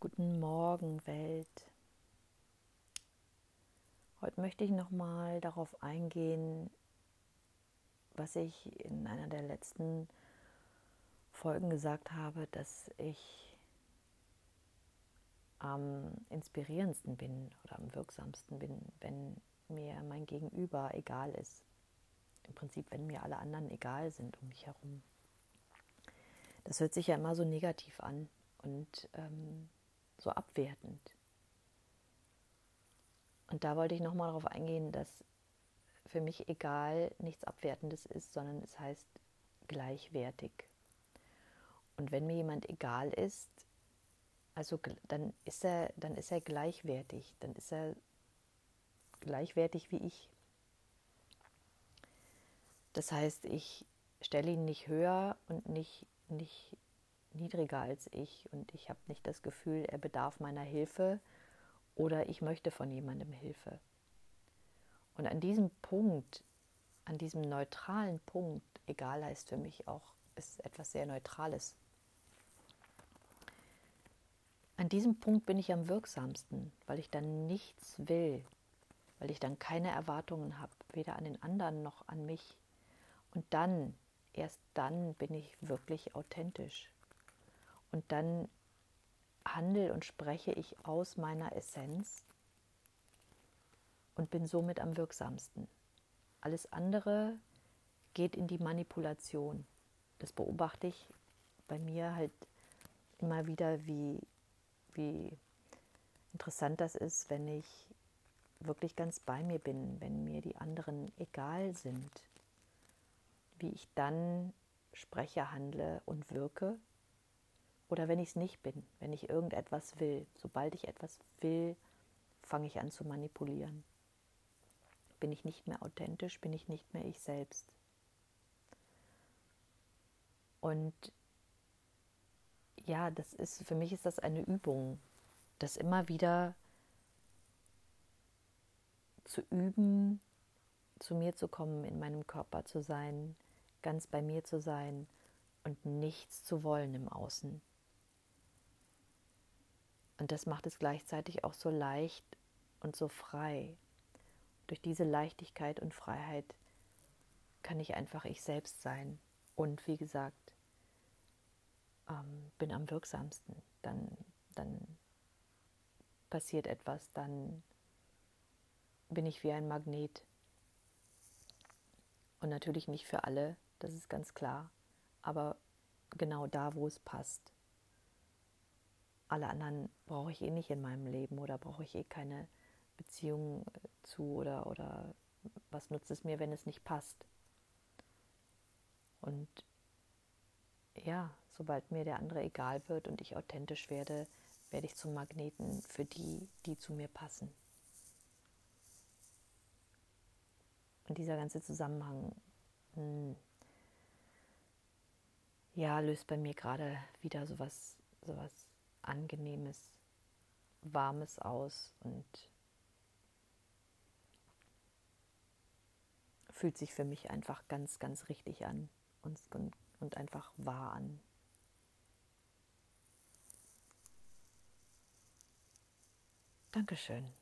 Guten Morgen, Welt. Heute möchte ich nochmal darauf eingehen, was ich in einer der letzten Folgen gesagt habe, dass ich am inspirierendsten bin oder am wirksamsten bin, wenn mir mein Gegenüber egal ist. Im Prinzip, wenn mir alle anderen egal sind um mich herum. Das hört sich ja immer so negativ an und ähm, so abwertend. Und da wollte ich nochmal darauf eingehen, dass für mich egal nichts Abwertendes ist, sondern es heißt gleichwertig. Und wenn mir jemand egal ist, also dann ist er, dann ist er gleichwertig, dann ist er gleichwertig wie ich. Das heißt, ich stelle ihn nicht höher und nicht, nicht niedriger als ich und ich habe nicht das Gefühl, er bedarf meiner Hilfe oder ich möchte von jemandem Hilfe. Und an diesem Punkt, an diesem neutralen Punkt, egal heißt für mich auch, ist etwas sehr Neutrales. An diesem Punkt bin ich am wirksamsten, weil ich dann nichts will, weil ich dann keine Erwartungen habe, weder an den anderen noch an mich. Und dann, erst dann bin ich wirklich authentisch. Und dann handle und spreche ich aus meiner Essenz und bin somit am wirksamsten. Alles andere geht in die Manipulation. Das beobachte ich bei mir halt immer wieder, wie, wie interessant das ist, wenn ich wirklich ganz bei mir bin, wenn mir die anderen egal sind, wie ich dann spreche, handle und wirke oder wenn ich es nicht bin, wenn ich irgendetwas will. Sobald ich etwas will, fange ich an zu manipulieren. Bin ich nicht mehr authentisch, bin ich nicht mehr ich selbst. Und ja, das ist für mich ist das eine Übung, das immer wieder zu üben, zu mir zu kommen, in meinem Körper zu sein, ganz bei mir zu sein und nichts zu wollen im Außen. Und das macht es gleichzeitig auch so leicht und so frei. Durch diese Leichtigkeit und Freiheit kann ich einfach ich selbst sein. Und wie gesagt, ähm, bin am wirksamsten. Dann, dann passiert etwas, dann bin ich wie ein Magnet. Und natürlich nicht für alle, das ist ganz klar, aber genau da, wo es passt alle anderen brauche ich eh nicht in meinem Leben oder brauche ich eh keine Beziehung äh, zu oder, oder was nutzt es mir, wenn es nicht passt. Und ja, sobald mir der andere egal wird und ich authentisch werde, werde ich zum Magneten für die, die zu mir passen. Und dieser ganze Zusammenhang, mh, hm, ja, löst bei mir gerade wieder sowas, sowas angenehmes, warmes aus und fühlt sich für mich einfach ganz, ganz richtig an und, und, und einfach wahr an. Dankeschön.